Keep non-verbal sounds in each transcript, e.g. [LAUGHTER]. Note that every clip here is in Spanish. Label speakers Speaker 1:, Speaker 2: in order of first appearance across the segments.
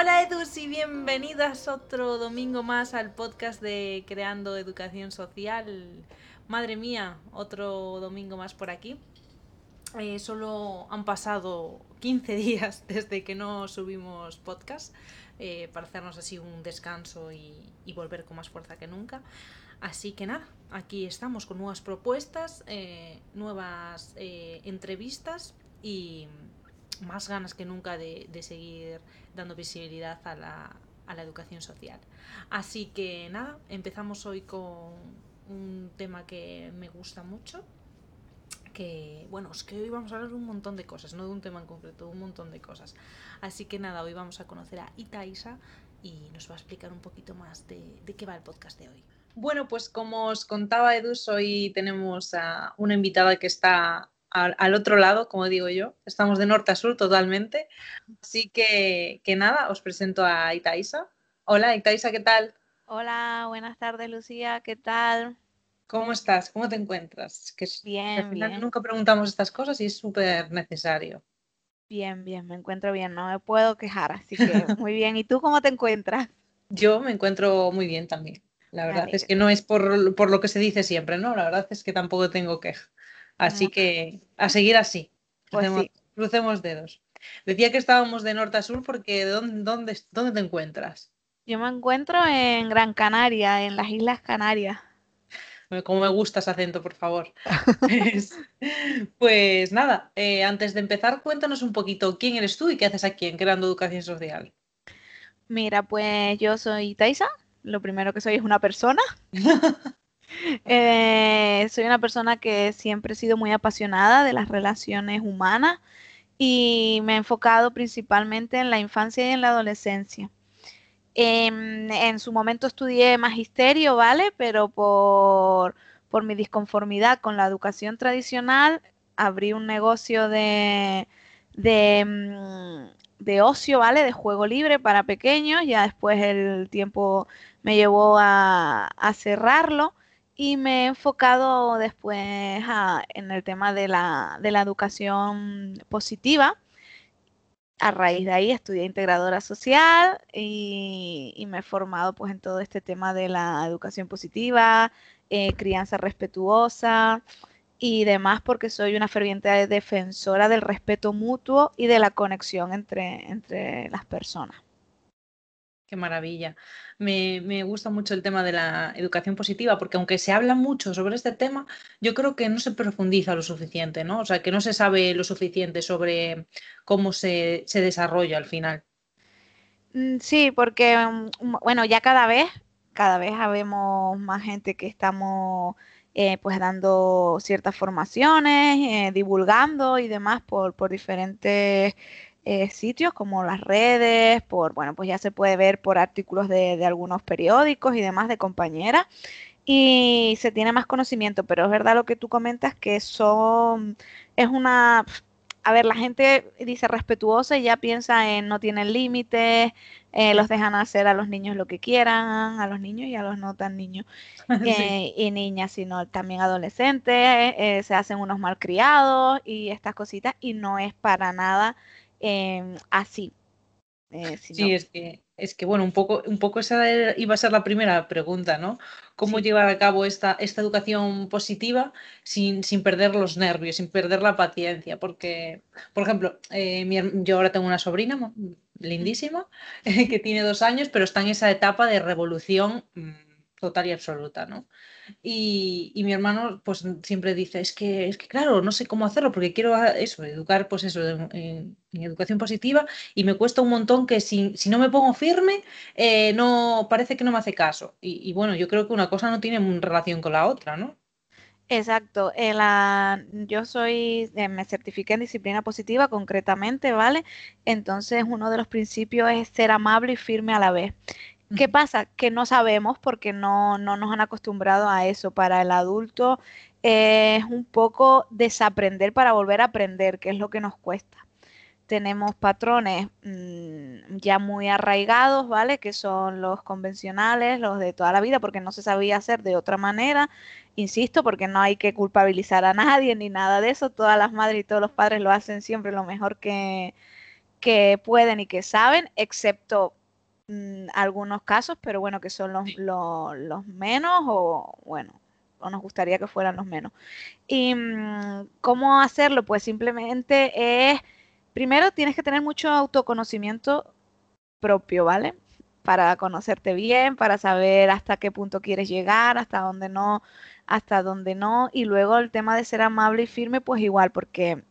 Speaker 1: Hola Edus y bienvenidas otro domingo más al podcast de Creando Educación Social. Madre mía, otro domingo más por aquí. Eh, solo han pasado 15 [LAUGHS] días desde que no subimos podcast eh, para hacernos así un descanso y, volver con más fuerza que nunca. Así que nada, aquí estamos con nuevas propuestas, eh, nuevas entrevistas y más ganas que nunca de, seguir dando visibilidad a la, a la educación social. Así que nada, empezamos hoy con un tema que me gusta mucho, que, bueno, es que hoy vamos a hablar de un montón de cosas, no de un tema en concreto, un montón de cosas. Así que nada, hoy vamos a conocer a Itaisa y nos va a explicar un poquito más de, de qué va el podcast de hoy. Bueno, pues como os contaba Edus, hoy tenemos a una invitada que está al, otro lado, como digo yo. Estamos de norte a sur totalmente. Así que, que nada, os presento a Itaisa. Hola, Itaisa, ¿qué tal?
Speaker 2: Hola, buenas tardes, Lucía, ¿qué tal?
Speaker 1: ¿Cómo estás? ¿Cómo te encuentras? Que,
Speaker 2: bien, bien.
Speaker 1: Nunca preguntamos estas cosas y es súper necesario.
Speaker 2: Bien, bien, me encuentro bien, no me puedo quejar, así que [LAUGHS] muy bien. ¿Y tú cómo te encuentras?
Speaker 1: Yo me encuentro muy bien también. La verdad es que no es por, por, lo que se dice siempre, ¿no? La verdad es que tampoco tengo queja. Así que a seguir así. Pues crucemos, dedos. Decía que estábamos de norte a sur porque ¿dónde, dónde, dónde te encuentras?
Speaker 2: Yo me encuentro en Gran Canaria, en las Islas Canarias.
Speaker 1: Como me gusta ese acento, por favor. [LAUGHS] pues, pues nada, eh, antes de empezar, cuéntanos un poquito quién eres tú y qué haces aquí en Creando Educación Social.
Speaker 2: Mira, pues yo soy Taisa. Lo primero que soy es una persona. [LAUGHS] Eh, soy una persona que siempre he sido muy apasionada de las relaciones humanas y me he enfocado principalmente en la infancia y en la adolescencia. En, su momento estudié magisterio, ¿vale? Pero por, mi disconformidad con la educación tradicional, abrí un negocio de, de, mm, de ocio, ¿vale? De juego libre para pequeños. Ya después el tiempo me llevó a cerrarlo y me he enfocado después en el tema de la, educación positiva. A raíz de ahí estudié integradora social y, me he formado pues en todo este tema de la educación positiva, eh, crianza respetuosa y demás porque soy una ferviente defensora del respeto mutuo y de la conexión entre, entre las personas.
Speaker 1: Qué maravilla. Me, me, gusta mucho el tema de la educación positiva, porque aunque se habla mucho sobre este tema, yo creo que no se profundiza lo suficiente, ¿no? O sea, que no se sabe lo suficiente sobre cómo se, se desarrolla al final.
Speaker 2: Mm, sí, porque, mm, bueno, ya cada vez, cada vez habemos más gente que estamos eh, pues dando ciertas formaciones, eh, divulgando y demás por, por diferentes eh, sitios como las redes, por, bueno, pues ya se puede ver por artículos de, algunos periódicos y demás de compañeras y se tiene más conocimiento, pero es verdad lo que tú comentas que son, es una, a ver, la gente dice respetuosa y ya piensa en no tienen límites, eh, los dejan hacer a los niños lo que quieran, a los niños y a los no tan niños [LAUGHS] eh, y niñas, sino también adolescentes, se hacen unos malcriados y estas cositas y no es para nada Em, así.
Speaker 1: Eh, sí, es que, es que, bueno, un poco, un poco esa iba a ser la primera pregunta, ¿no? ¿Cómo llevar a cabo esta, esta educación positiva sin, sin, perder los nervios, sin perder la paciencia? Porque, por ejemplo, eh, yo ahora tengo una sobrina lindísima [LAUGHS] que tiene dos años, pero está en esa etapa de revolución mm, total y absoluta, ¿no? Y, mi hermano pues siempre dice, es que, es que claro, no sé cómo hacerlo porque quiero eso, educar pues eso, en, educación positiva y me cuesta un montón que si, no me pongo firme, eh, no, parece que no me hace caso. Y, bueno, yo creo que una cosa no tiene relación con la otra, ¿no?
Speaker 2: Exacto. la, yo soy, eh, me certifiqué en disciplina positiva concretamente, ¿vale? Entonces uno de los principios es ser amable y firme a la vez. ¿Qué pasa? Que no sabemos porque no, no nos han acostumbrado a eso. Para el adulto es un poco desaprender para volver a aprender, que es lo que nos cuesta. Tenemos patrones mm, ya muy arraigados, ¿vale? Que son los convencionales, los de toda la vida, porque no se sabía hacer de otra manera. Insisto, porque no hay que culpabilizar a nadie ni nada de eso. Todas las madres y todos los padres lo hacen siempre lo mejor que, que pueden y que saben, excepto mm, algunos casos, pero bueno, que son los, los, menos o bueno, o nos gustaría que fueran los menos. ¿Y mm, cómo hacerlo? Pues simplemente es, primero tienes que tener mucho autoconocimiento propio, ¿vale? Para conocerte bien, para saber hasta qué punto quieres llegar, hasta dónde no, hasta dónde no. Y luego el tema de ser amable y firme, pues igual, porque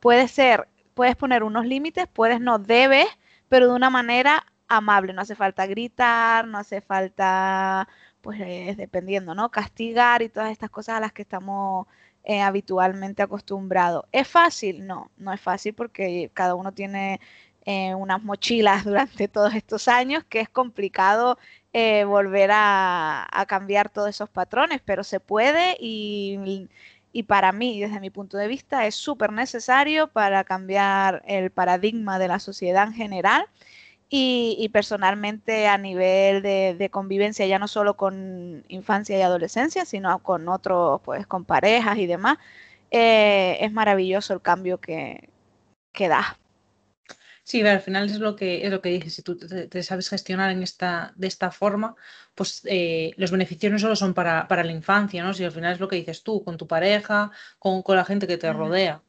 Speaker 2: puede ser, puedes poner unos límites, puedes no, debes, pero de una manera amable. No hace falta gritar, no hace falta, pues es dependiendo, ¿no? Castigar y todas estas cosas a las que estamos eh, habitualmente acostumbrados. ¿Es fácil? No, no es fácil porque cada uno tiene eh, unas mochilas [LAUGHS] durante todos estos años que es complicado eh, volver a, cambiar todos esos patrones, pero se puede y, y para mí, desde mi punto de vista, es súper necesario para cambiar el paradigma de la sociedad en general. Y, personalmente a nivel de, convivencia, ya no solo con infancia y adolescencia, sino con otros, pues con parejas y demás, eh, es maravilloso el cambio que, que da.
Speaker 1: Sí, al final es lo que es lo que dices. Si tú te, sabes gestionar en esta, de esta forma, pues eh, los beneficios no solo son para, la infancia, ¿no? Si al final es lo que dices tú, con tu pareja, con, la gente que te rodea.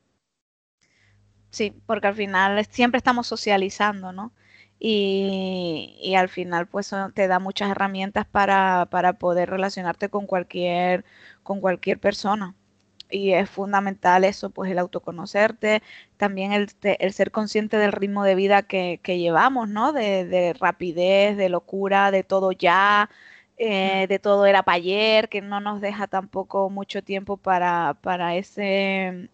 Speaker 2: Sí, porque al final siempre estamos socializando, ¿no? Y, y al final pues te da muchas herramientas para, para poder relacionarte con cualquier, con cualquier persona y es fundamental eso, pues el autoconocerte, también el, ser consciente del ritmo de vida que, llevamos, ¿no? De, rapidez, de locura, de todo ya, eh, de todo era para ayer, que no nos deja tampoco mucho tiempo para, para ese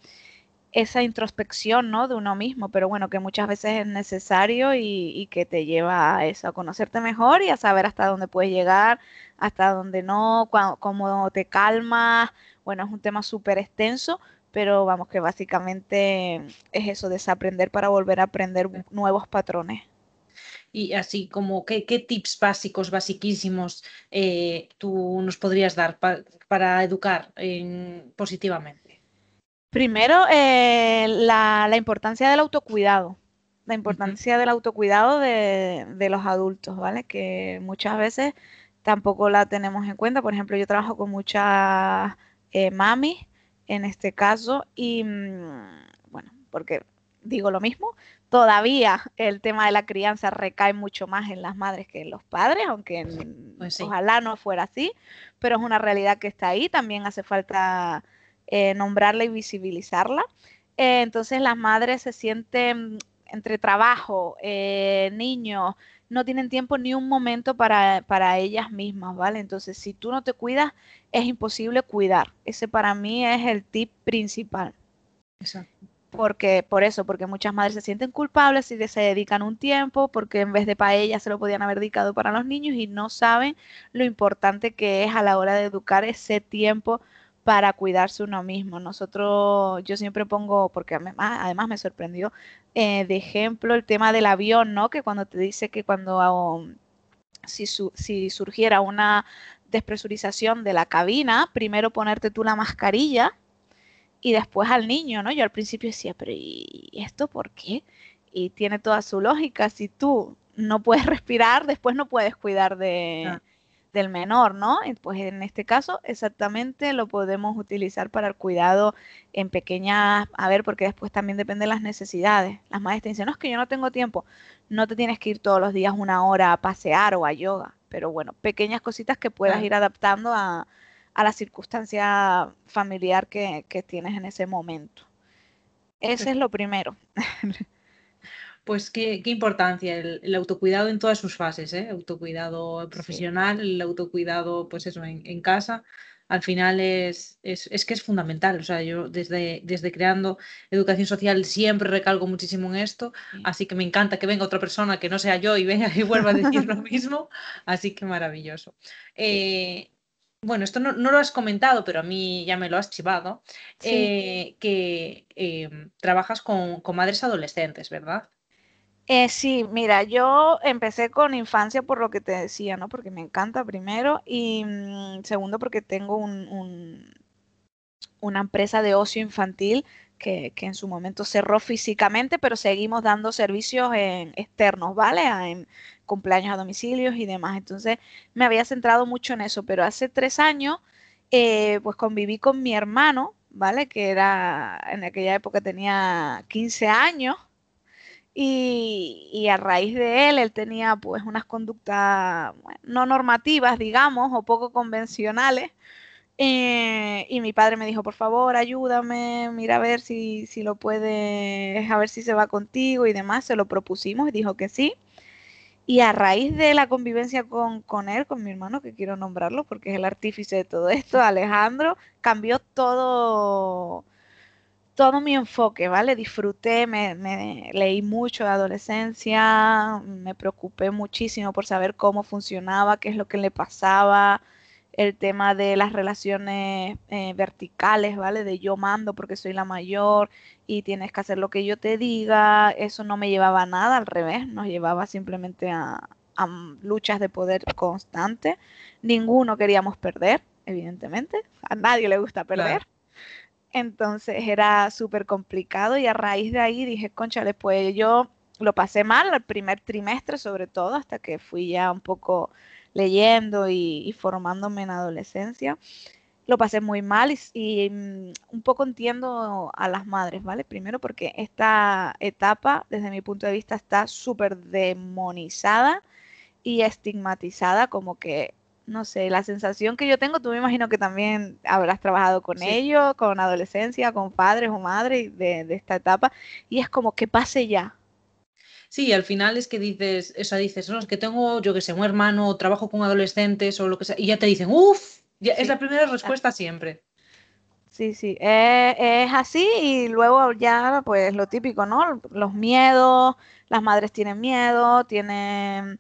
Speaker 2: esa introspección, ¿no? De uno mismo, pero bueno, que muchas veces es necesario y, que te lleva a eso, a conocerte mejor y a saber hasta dónde puedes llegar, hasta dónde no, cómo te calmas, bueno, es un tema súper extenso, pero vamos que básicamente es eso, desaprender para volver a aprender nuevos patrones.
Speaker 1: Y así como, ¿qué, tips básicos, basiquísimos eh, tú nos podrías dar para educar positivamente?
Speaker 2: Primero, eh, la, importancia del autocuidado, la importancia del autocuidado de, de, los adultos, ¿vale? Que muchas veces tampoco la tenemos en cuenta. Por ejemplo, yo trabajo con muchas eh, mami en este caso y mm, bueno, porque digo lo mismo, todavía el tema de la crianza recae mucho más en las madres que en los padres, aunque pues ojalá no fuera así, pero es una realidad que está ahí, también hace falta eh, nombrarla y visibilizarla. Eh, entonces las madres se sienten entre trabajo, niños, no tienen tiempo ni un momento para, para, ellas mismas, ¿vale? Entonces, si tú no te cuidas, es imposible cuidar. Ese para mí es el tip principal. Exacto. Porque, por eso, porque muchas madres se sienten culpables y se dedican un tiempo, porque en vez de para ellas se lo podían haber dedicado para los niños y no saben lo importante que es a la hora de educar ese tiempo para cuidarse uno mismo. Nosotros, yo siempre pongo, porque además me sorprendió, eh, de ejemplo el tema del avión, ¿no? Que cuando te dice que cuando um, si, si surgiera una despresurización de la cabina, primero ponerte tú la mascarilla y después al niño, ¿no? Yo al principio decía, pero ¿y esto por qué? Y tiene toda su lógica. Si tú no puedes [LAUGHS] respirar, después no puedes cuidar de, ah del menor, ¿no? Pues en este caso exactamente lo podemos utilizar para el cuidado en pequeñas, a ver, porque después también depende de las necesidades. Las madres te dicen, no, es que yo no tengo tiempo, no te tienes que ir todos los días una hora a pasear o a yoga, pero bueno, pequeñas cositas que puedas ir adaptando a, la circunstancia familiar que, que tienes en ese momento. Ese es lo primero. [LAUGHS]
Speaker 1: Pues qué, importancia el, autocuidado en todas sus fases, ¿eh? autocuidado profesional, el autocuidado, pues eso, en, casa, al final es, es, que es fundamental. O sea, yo desde, desde creando educación social siempre recalco muchísimo en esto, así que me encanta que venga otra persona que no sea yo y venga y vuelva a decir lo [LAUGHS] mismo, así que maravilloso. Eh, bueno, esto no, lo has comentado, pero a mí ya me lo has chivado, eh, que em, trabajas con, con madres adolescentes, ¿verdad?
Speaker 2: Eh, sí, mira, yo empecé con infancia por lo que te decía, ¿no? Porque me encanta primero y mm, segundo porque tengo un, una empresa de ocio infantil que, en su momento cerró físicamente, pero seguimos dando servicios en, externos, ¿vale? En cumpleaños a domicilios y demás. Entonces me había centrado mucho en eso, pero hace tres años, eh, pues conviví con mi hermano, ¿vale? Que era, en aquella época tenía 15 años. Y, a raíz de él, él tenía pues unas conductas no normativas, digamos, o poco convencionales, eh, y mi padre me dijo, por favor, ayúdame, mira a ver si, si lo puedes, a ver si se va contigo y demás. Se lo propusimos y dijo que sí. Y a raíz de la convivencia con, con, él, con mi hermano, que quiero nombrarlo porque es el artífice de todo esto, Alejandro, cambió todo, todo mi enfoque, ¿vale? Disfruté, me, me leí mucho de adolescencia, me preocupé muchísimo por saber cómo funcionaba, qué es lo que le pasaba, el tema de las relaciones eh, verticales, ¿vale? De yo mando porque soy la mayor y tienes que hacer lo que yo te diga, eso no me llevaba a nada, al revés, nos llevaba simplemente a, luchas de poder constante. Ninguno queríamos perder, evidentemente, a nadie le gusta perder. Entonces era súper complicado y a raíz de ahí dije, concha, después yo lo pasé mal el primer trimestre sobre todo, hasta que fui ya un poco leyendo y, formándome en adolescencia. Lo pasé muy mal y, mm, un poco entiendo a las madres, ¿vale? Primero porque esta etapa, desde mi punto de vista, está súper demonizada y estigmatizada, como que, no sé, la sensación que yo tengo, tú me imagino que también habrás trabajado con ellos, con adolescencia, con padres o madres de, de esta etapa, y es como que pase ya,
Speaker 1: Sí, al final es que dices, esa dices, no, es que tengo, yo que sé, un hermano, trabajo con adolescentes o lo que sea, y ya te dicen, uff, es la primera respuesta siempre.
Speaker 2: Sí, sí, es así y luego ya pues lo típico, ¿no? Los miedos, las madres tienen miedo, tienen,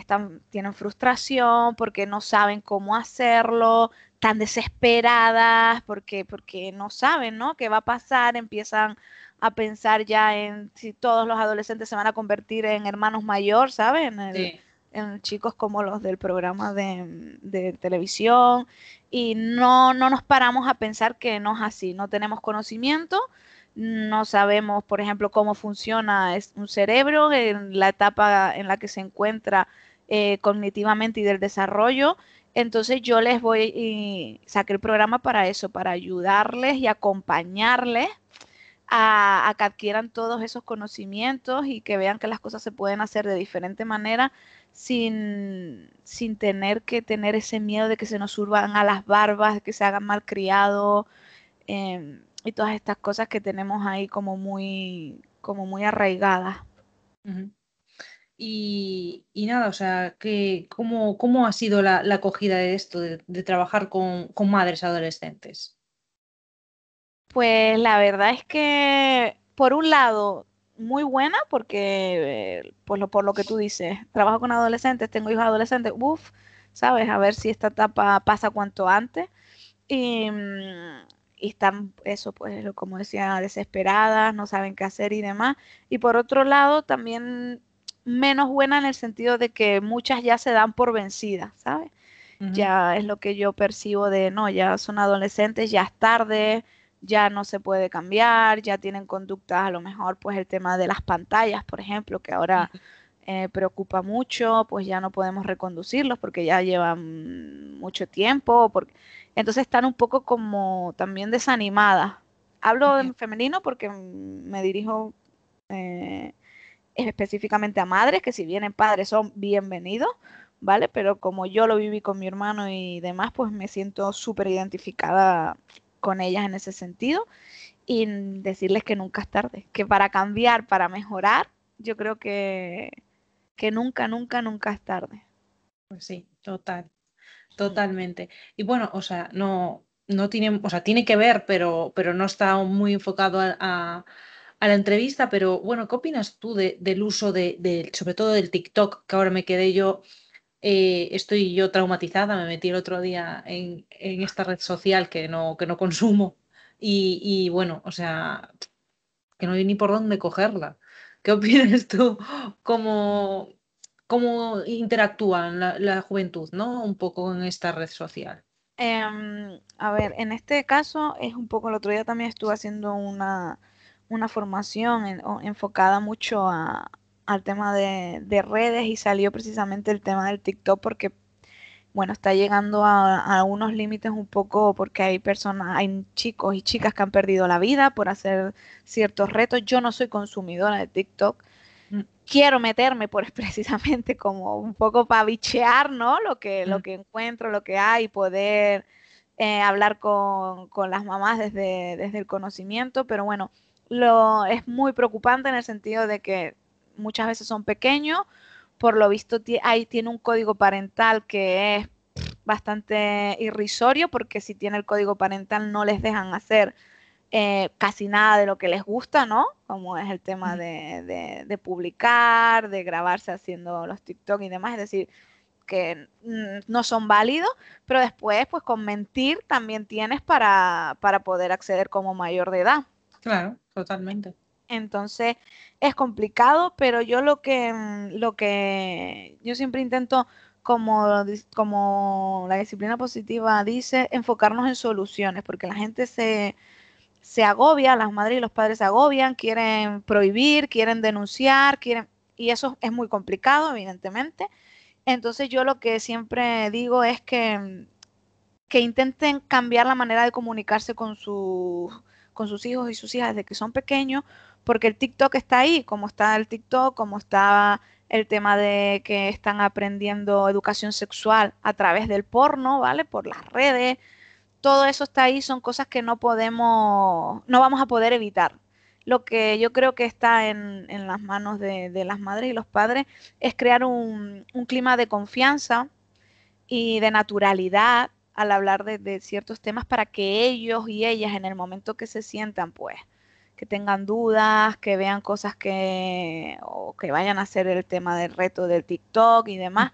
Speaker 2: están, tienen frustración porque no saben cómo hacerlo, tan desesperadas porque, porque no saben, ¿no? ¿Qué va a pasar? Empiezan a pensar ya en si todos los adolescentes se van a convertir en hermanos mayor, ¿sabes? En, chicos como los del programa de, televisión y no, no nos paramos a pensar que no es así, no tenemos conocimiento, no sabemos, por ejemplo, cómo funciona un cerebro en la etapa en la que se encuentra eh, cognitivamente y del desarrollo. Entonces yo les voy y saqué el programa para eso, para ayudarles y acompañarles a, que adquieran todos esos conocimientos y que vean que las cosas se pueden hacer de diferente manera sin, sin tener que tener ese miedo de que se nos surban a las barbas, que se hagan mal criados em, y todas estas cosas que tenemos ahí como muy, como muy arraigadas.
Speaker 1: Y, nada, o sea, que, ¿cómo, ¿cómo ha sido la, acogida de esto, de, trabajar con, con madres adolescentes?
Speaker 2: Pues la verdad es que, por un lado, muy buena porque, pues lo, por lo que tú dices, trabajo con adolescentes, tengo hijos adolescentes, uff, ¿sabes? A ver si esta etapa pasa cuanto antes. Y, mm, y están, eso, pues, como decía, desesperadas, no saben qué hacer y demás. Y por otro lado, también menos buena en el sentido de que muchas ya se dan por vencidas, ¿sabes? Ya es lo que yo percibo de, no, ya son adolescentes, ya es tarde, ya no se puede cambiar, ya tienen conductas, a lo mejor pues el tema de las pantallas, por ejemplo, que ahora eh, preocupa mucho, pues ya no podemos reconducirlos porque ya llevan mucho tiempo, porque... entonces están un poco como también desanimadas. Hablo en femenino porque me dirijo eh, específicamente a madres, que si vienen padres son bienvenidos, ¿vale? Pero como yo lo viví con mi hermano y demás, pues me siento súper identificada con ellas en ese sentido y decirles que nunca es tarde, que para cambiar, para mejorar, yo creo que, que nunca, nunca, nunca es tarde.
Speaker 1: Pues sí, total, totalmente. Y bueno, o sea, no, no tiene, o sea, tiene que ver, pero, pero no está muy enfocado a, la entrevista, pero bueno, ¿qué opinas tú del uso de, sobre todo del TikTok, que ahora me quedé yo eh, estoy yo traumatizada, me metí el otro día en, esta red social que no, que no consumo y, bueno, o sea, que no hay ni por dónde cogerla. ¿Qué opinas tú? ¿Cómo, cómo interactúa la, juventud, ¿no? Un poco en esta red social.
Speaker 2: Em, a ver, en este caso es un poco, el otro día también estuve haciendo una, una formación enfocada mucho al tema de, redes y salió precisamente el tema del TikTok porque, bueno, está llegando a, unos límites un poco porque hay personas, hay chicos y chicas que han perdido la vida por hacer ciertos retos. Yo no soy consumidora de TikTok. Mm. Quiero meterme por [LAUGHS] precisamente como un poco para bichear, ¿no? Lo que, lo mm. que encuentro, lo que hay, poder eh, hablar con, con, las mamás desde, desde el conocimiento, pero bueno, lo, es muy preocupante en el sentido de que muchas veces son pequeños, por lo visto ahí tiene un código parental que es bastante irrisorio porque si tiene el código parental no les dejan hacer eh, casi nada de lo que les gusta, ¿no? Como es el tema de, de, publicar, de grabarse haciendo los TikTok y demás, es decir, que no son válidos, pero después, pues con mentir también tienes para, para poder acceder como mayor de edad.
Speaker 1: Claro, totalmente.
Speaker 2: Entonces es complicado, pero yo lo que, mm, lo que yo siempre intento, como, como la disciplina positiva dice, enfocarnos en soluciones, porque la gente se, se agobia, las madres y los padres se agobian, quieren prohibir, quieren denunciar, quieren, y eso es muy complicado, evidentemente. Entonces yo lo que siempre digo es que, que intenten cambiar la manera de comunicarse con sus con sus hijos y sus hijas desde que son pequeños, porque el TikTok está ahí, como está el TikTok, como está el tema de que están aprendiendo educación sexual a través del porno, ¿vale? Por las redes. Todo eso está ahí, son cosas que no podemos, no vamos a poder evitar. Lo que yo creo que está en, las manos de, las madres y los padres es crear un, un clima de confianza y de naturalidad al hablar de, ciertos temas para que ellos y ellas en el momento que se sientan, pues, que tengan dudas, que vean cosas que, o que vayan a hacer el tema del reto del TikTok y demás,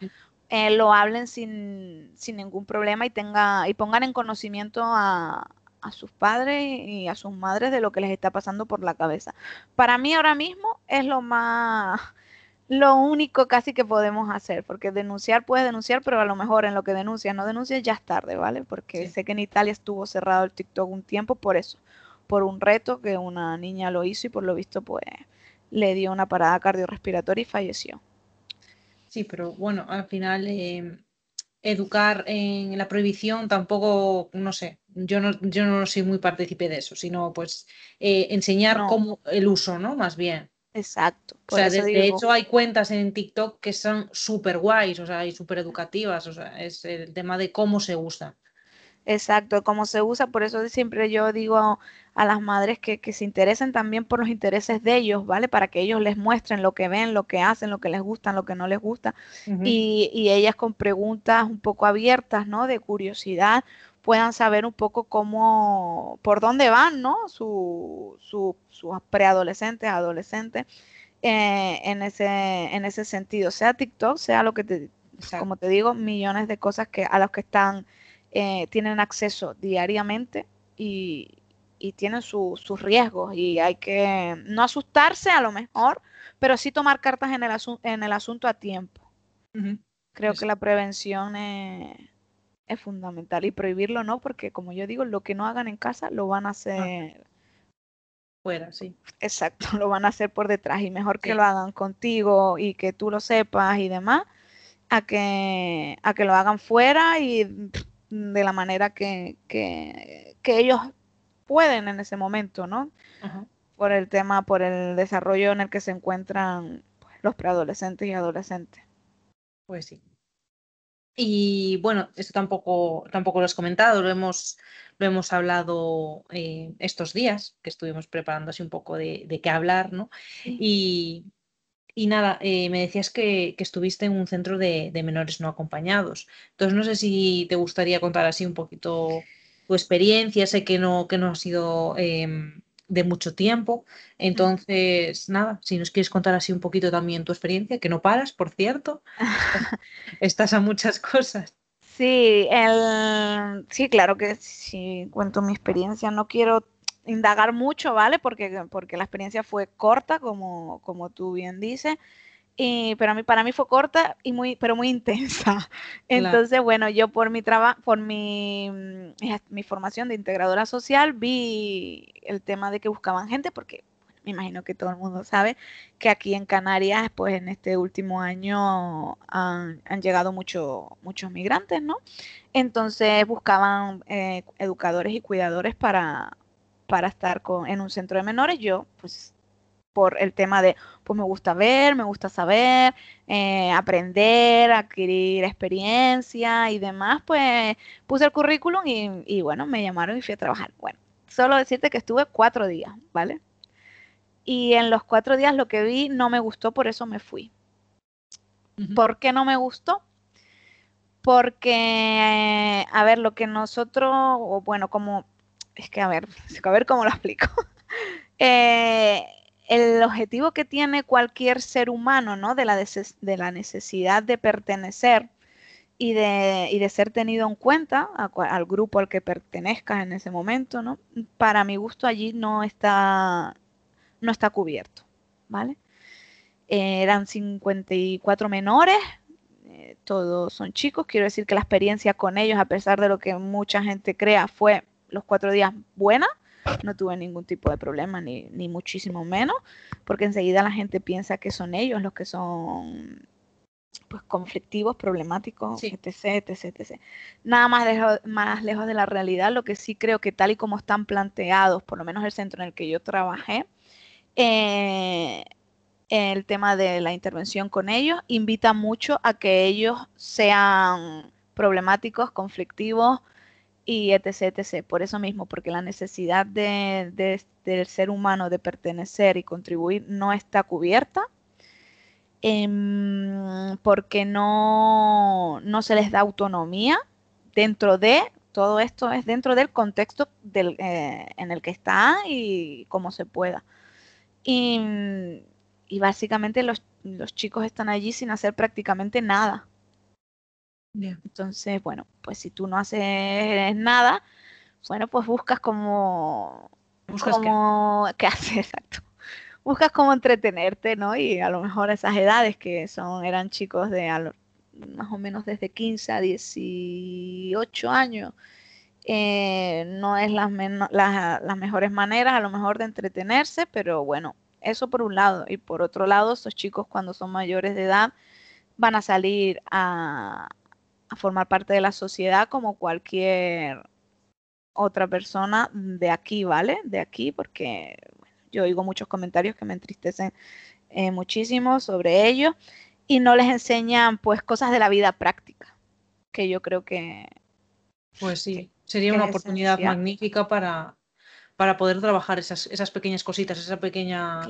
Speaker 2: eh, lo hablen sin, sin, ningún problema y, tenga, y pongan en conocimiento a, a sus padres y a sus madres de lo que les está pasando por la cabeza. Para mí ahora mismo es lo más lo único casi que podemos hacer, porque denunciar puedes denunciar, pero a lo mejor en lo que denuncias, no denuncias, ya es tarde, ¿vale? Porque sé que en Italia estuvo cerrado el TikTok un tiempo por eso, por un reto que una niña lo hizo y por lo visto pues le dio una parada cardiorrespiratoria y falleció.
Speaker 1: Sí, pero bueno, al final em, educar en la prohibición tampoco, no sé, yo no, yo no soy muy partícipe de eso, sino pues eh, enseñar cómo el uso, ¿no? Más bien.
Speaker 2: Exacto.
Speaker 1: O sea, de, hecho hay cuentas en TikTok que son súper guays, o sea, y súper educativas, o sea, es el tema de cómo se usa.
Speaker 2: Exacto, cómo se usa, por eso siempre yo digo a, las madres que, se interesen también por los intereses de ellos, ¿vale? Para que ellos les muestren lo que ven, lo que hacen, lo que les gusta, lo que no les gusta, y, y ellas con preguntas un poco abiertas, ¿no? De curiosidad, puedan saber un poco cómo, por dónde van, ¿no? Su, sus preadolescentes, adolescentes, eh, en, ese, en ese sentido, sea TikTok, sea lo que te, como te digo, millones de cosas que a las que están, eh, tienen acceso diariamente y, y tienen sus riesgos y hay que no asustarse a lo mejor, pero sí tomar cartas en el, en el asunto a tiempo. Creo que la prevención es es fundamental. Y prohibirlo no, porque como yo digo, lo que no hagan en casa lo van a hacer.
Speaker 1: Fuera, sí.
Speaker 2: Exacto, [LAUGHS] lo van a hacer por detrás. Y mejor que lo hagan contigo y que tú lo sepas y demás, a que, a que lo hagan fuera y de la manera que, que, ellos pueden en ese momento, ¿no? Por el tema, por el desarrollo en el que se encuentran pues, los preadolescentes y adolescentes.
Speaker 1: Pues sí. Y bueno, esto tampoco, tampoco lo has comentado, lo hemos, lo hemos hablado eh, estos días, que estuvimos preparando así un poco de, qué hablar, ¿no? Y, nada, eh, me decías que, estuviste en un centro de, menores no acompañados. Entonces, no sé si te gustaría contar así un poquito tu experiencia. Sé que no, que no ha sido em, de mucho tiempo. Entonces, nada, si nos quieres contar así un poquito también tu experiencia, que no paras, por cierto, [LAUGHS] estás a muchas cosas.
Speaker 2: Sí, el, sí, claro que sí, cuento mi experiencia. No quiero indagar mucho, ¿vale? Porque, porque la experiencia fue corta, como, como tú bien dices. Y, pero a mí, para mí fue corta y muy, pero muy intensa. [LAUGHS] Entonces, bueno, yo por mi trabajo, por mi, mm, mi formación de integradora social, vi el tema de que buscaban gente, porque me imagino que todo el mundo sabe que aquí en Canarias, pues en este último año han, llegado mucho, muchos migrantes, ¿no? Entonces buscaban eh, educadores y cuidadores para, para estar con, en un centro de menores. Yo, pues por el tema de, pues me gusta ver, me gusta saber, eh, aprender, adquirir experiencia y demás, pues puse el currículum y, y, bueno, me llamaron y fui a trabajar. Bueno, solo decirte que estuve cuatro días, ¿vale? Y en los cuatro días lo que vi no me gustó, por eso me fui. ¿Por qué no me gustó? Porque, a ver, lo que nosotros, o bueno, como, es que a ver, [LAUGHS] a ver cómo lo explico. [LAUGHS] eh, el objetivo que tiene cualquier ser humano, ¿no? De la, necesidad de pertenecer y de, ser tenido en cuenta al grupo al que pertenezcas en ese momento, ¿no? Para mi gusto allí no está, no está cubierto, ¿vale? eran 54 menores, eh, todos son chicos, quiero decir que la experiencia con ellos, a pesar de lo que mucha gente crea, fue los cuatro días buena, no tuve ningún tipo de problema, ni, muchísimo menos, porque enseguida la gente piensa que son ellos los que son pues conflictivos, problemáticos, etc, etc, etc. Nada más lejos, más lejos de la realidad, lo que sí creo que tal y como están planteados, por lo menos el centro en el que yo trabajé, eh, el tema de la intervención con ellos invita mucho a que ellos sean problemáticos, conflictivos, y etc, etc. Por eso mismo, porque la necesidad de, del ser humano de pertenecer y contribuir no está cubierta, em, porque no, no se les da autonomía dentro de, todo esto es dentro del contexto eh, en el que está y como se pueda. Y, y básicamente los, los chicos están allí sin hacer prácticamente nada. Entonces, bueno, pues si tú no haces nada, bueno, pues buscas como... ¿Buscas como, qué? hacer? [LAUGHS] Exacto. Buscas como entretenerte, ¿no? Y a lo mejor esas edades que son eran chicos de más o menos desde 15 a 18 años, eh, no es las, las mejores maneras a lo mejor de entretenerse, pero bueno, eso por un lado. Y por otro lado, estos chicos cuando son mayores de edad van a salir a, a formar parte de la sociedad como cualquier otra persona de aquí, ¿vale? De aquí, porque yo oigo muchos comentarios que me entristecen eh, muchísimo sobre ello y no les enseñan pues cosas de la vida práctica, que yo creo que...
Speaker 1: Pues sí, sería una oportunidad magnífica para, para poder trabajar esas, esas pequeñas cositas, esa pequeña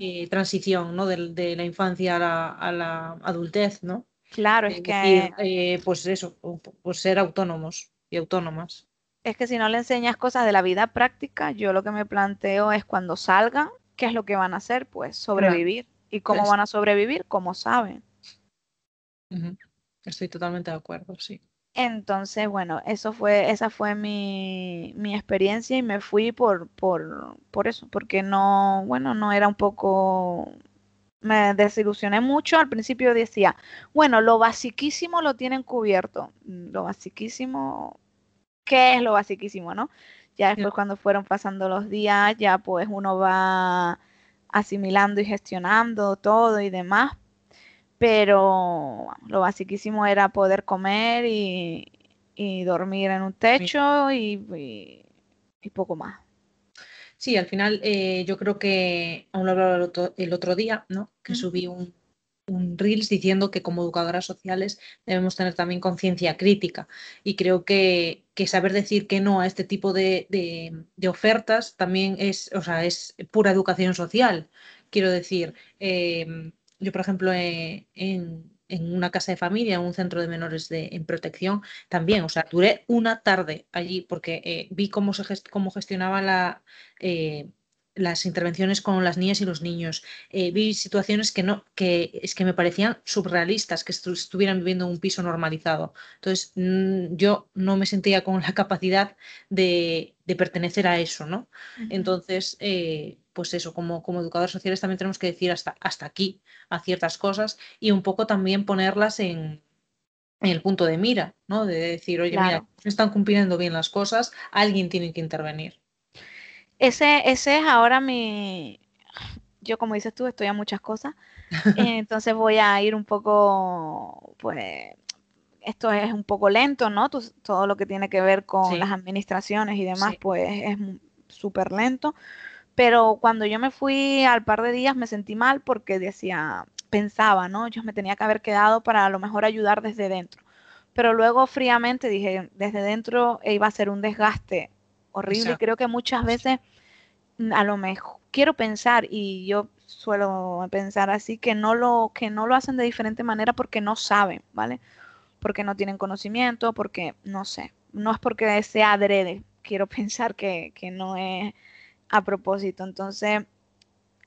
Speaker 1: eh, transición ¿no? de, de, la infancia a la, a la adultez, ¿no?
Speaker 2: Claro, es, que...
Speaker 1: Eh, pues eso, pues ser autónomos y autónomas.
Speaker 2: Es que si no le enseñas cosas de la vida práctica, yo lo que me planteo es cuando salgan, ¿qué es lo que van a hacer? Pues sobrevivir. ¿Y cómo van a sobrevivir? Como saben.
Speaker 1: Estoy totalmente de acuerdo, sí.
Speaker 2: Entonces, bueno, eso fue, esa fue mi, mi experiencia y me fui por, por, por eso, porque no, bueno, no era un poco me desilusioné mucho. Al principio decía, bueno, lo basiquísimo lo tienen cubierto. Mm, lo basiquísimo, ¿qué es lo basiquísimo, no? Ya después cuando fueron pasando los días, ya pues uno va asimilando y gestionando todo y demás. Pero lo basiquísimo era poder comer y, dormir en un techo y poco más.
Speaker 1: Sí, al final eh, yo creo que, aún lo hablaba el otro, día, ¿no? que subí un, Reels diciendo que como educadoras sociales debemos tener también conciencia crítica y creo que, saber decir que no a este tipo de, ofertas también es, o sea, es pura educación social. Quiero decir, em, yo por ejemplo eh, en, en una casa de familia, en un centro de menores de, en protección, también, o sea, duré una tarde allí porque eh, vi cómo, se cómo gestionaba la, eh, las intervenciones con las niñas y los niños. Eh, vi situaciones que no, que es que me parecían surrealistas, que estuvieran viviendo en un piso normalizado. Entonces, mm, yo no me sentía con la capacidad de, pertenecer a eso, ¿no? Entonces, eh, pues eso, como, como educadores sociales también tenemos que decir hasta, hasta aquí a ciertas cosas y un poco también ponerlas en, el punto de mira, ¿no? De decir, oye, mira, no están cumpliendo bien las cosas, alguien tiene que intervenir.
Speaker 2: Ese, ese es ahora mi, yo como dices tú, estoy a muchas cosas, [LAUGHS] entonces voy a ir un poco, pues, esto es un poco lento, ¿no? todo lo que tiene que ver con las administraciones y demás, pues es súper lento, pero cuando yo me fui al par de días me sentí mal porque decía, pensaba, ¿no? Yo me tenía que haber quedado para a lo mejor ayudar desde dentro. Pero luego fríamente dije, desde dentro iba a ser un desgaste horrible. Creo que muchas veces mm, a lo mejor quiero pensar y yo suelo pensar así que no lo que no lo hacen de diferente manera porque no saben, ¿vale? Porque no tienen conocimiento, porque no sé, no es porque sea adrede. Quiero [LAUGHS] pensar que, que no es a propósito. Entonces,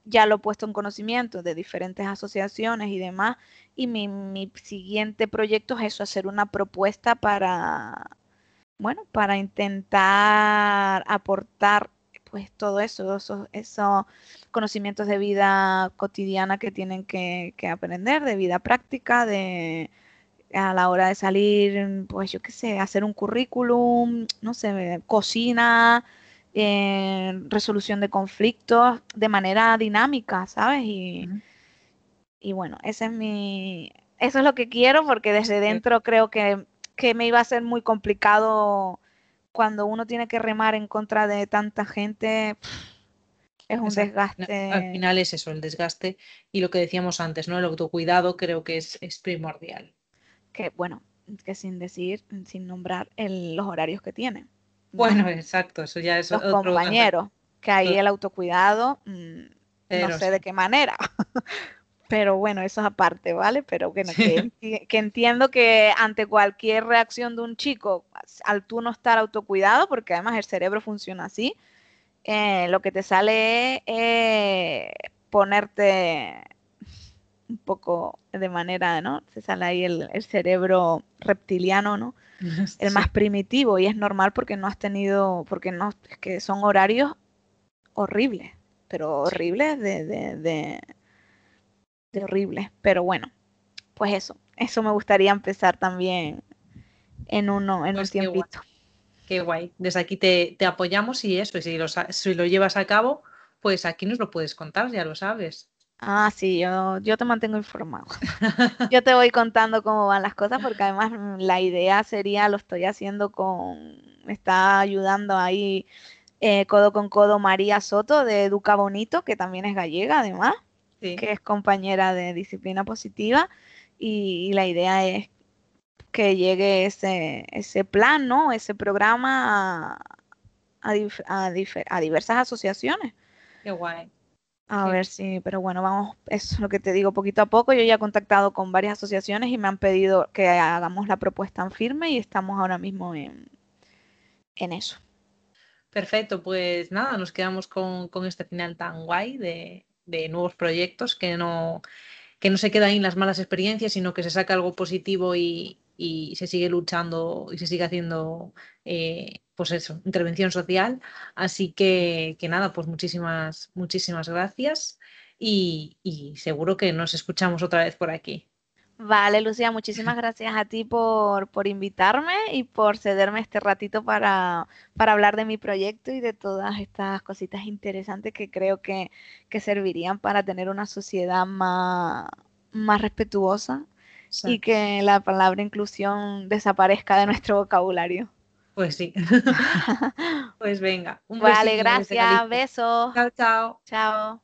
Speaker 2: ya lo he puesto en conocimiento de diferentes asociaciones y demás. Y mi, mi siguiente proyecto es eso, hacer una propuesta para, bueno, para intentar aportar pues todo eso, esos, conocimientos de vida cotidiana que tienen que, aprender, de vida práctica, de a la hora de salir, pues yo qué sé, hacer un currículum, no sé, cocina, eh, resolución de conflictos de manera dinámica, ¿sabes? Y, y bueno, ese es mi, eso es lo que quiero porque desde dentro creo que que me iba a ser muy complicado cuando uno tiene que remar en contra de tanta gente. Es un desgaste.
Speaker 1: Al final es eso, el desgaste y lo que decíamos antes, ¿no? El autocuidado creo que es, primordial.
Speaker 2: Que bueno, que sin decir, sin nombrar los horarios que tiene.
Speaker 1: Bueno, exacto, eso ya es
Speaker 2: los compañeros, que ahí el autocuidado, mm, no sé de qué manera, [LAUGHS] pero bueno, eso es aparte, ¿vale? Pero bueno, que, entiendo que ante cualquier reacción de un chico, al tú no estar autocuidado, porque además el cerebro funciona así, eh, lo que te sale es ponerte un poco de manera, ¿no? Se sale ahí el, cerebro reptiliano, ¿no? [LAUGHS] El más primitivo y es normal porque no has tenido, porque no, es que son horarios horribles, pero horribles de de horrible. Pero bueno, pues eso, eso me gustaría empezar también en uno, en un pues tiempito.
Speaker 1: Qué guay. Desde aquí te, apoyamos y eso, y si lo, si lo llevas a cabo, pues aquí nos lo puedes contar, ya lo sabes.
Speaker 2: Ah, sí, yo, yo te mantengo informado. [LAUGHS] yo te voy contando cómo van las cosas porque además la idea sería, lo estoy haciendo con, me está ayudando ahí eh, codo con codo María Soto de Educa Bonito, que también es gallega además que es compañera de disciplina positiva, y, la idea es que llegue ese, ese plan, ¿no? Ese programa a, a, diversas asociaciones.
Speaker 1: Qué guay.
Speaker 2: A ver si, pero bueno, vamos, eso es lo que te digo poquito a poco. Yo ya he contactado con varias asociaciones y me han pedido que hagamos la propuesta en firme y estamos ahora mismo en, en eso.
Speaker 1: Perfecto, pues nada, nos quedamos con, con este final tan guay de, de nuevos proyectos, que no, que no se queda ahí en las malas experiencias, sino que se saca algo positivo y, se sigue luchando y se sigue haciendo, eh, pues eso, intervención social. Así que, que, nada, pues muchísimas, muchísimas gracias y, y seguro que nos escuchamos otra vez por aquí.
Speaker 2: Vale, Lucía, muchísimas gracias a ti por, por invitarme y por cederme este ratito para, para, hablar de mi proyecto y de todas estas cositas interesantes que creo que, que servirían para tener una sociedad más, más respetuosa y que la palabra inclusión desaparezca de nuestro vocabulario.
Speaker 1: Pues sí. [LAUGHS] pues venga.
Speaker 2: Un vale, gracias. Besos.
Speaker 1: Chao, chao.
Speaker 2: Chao.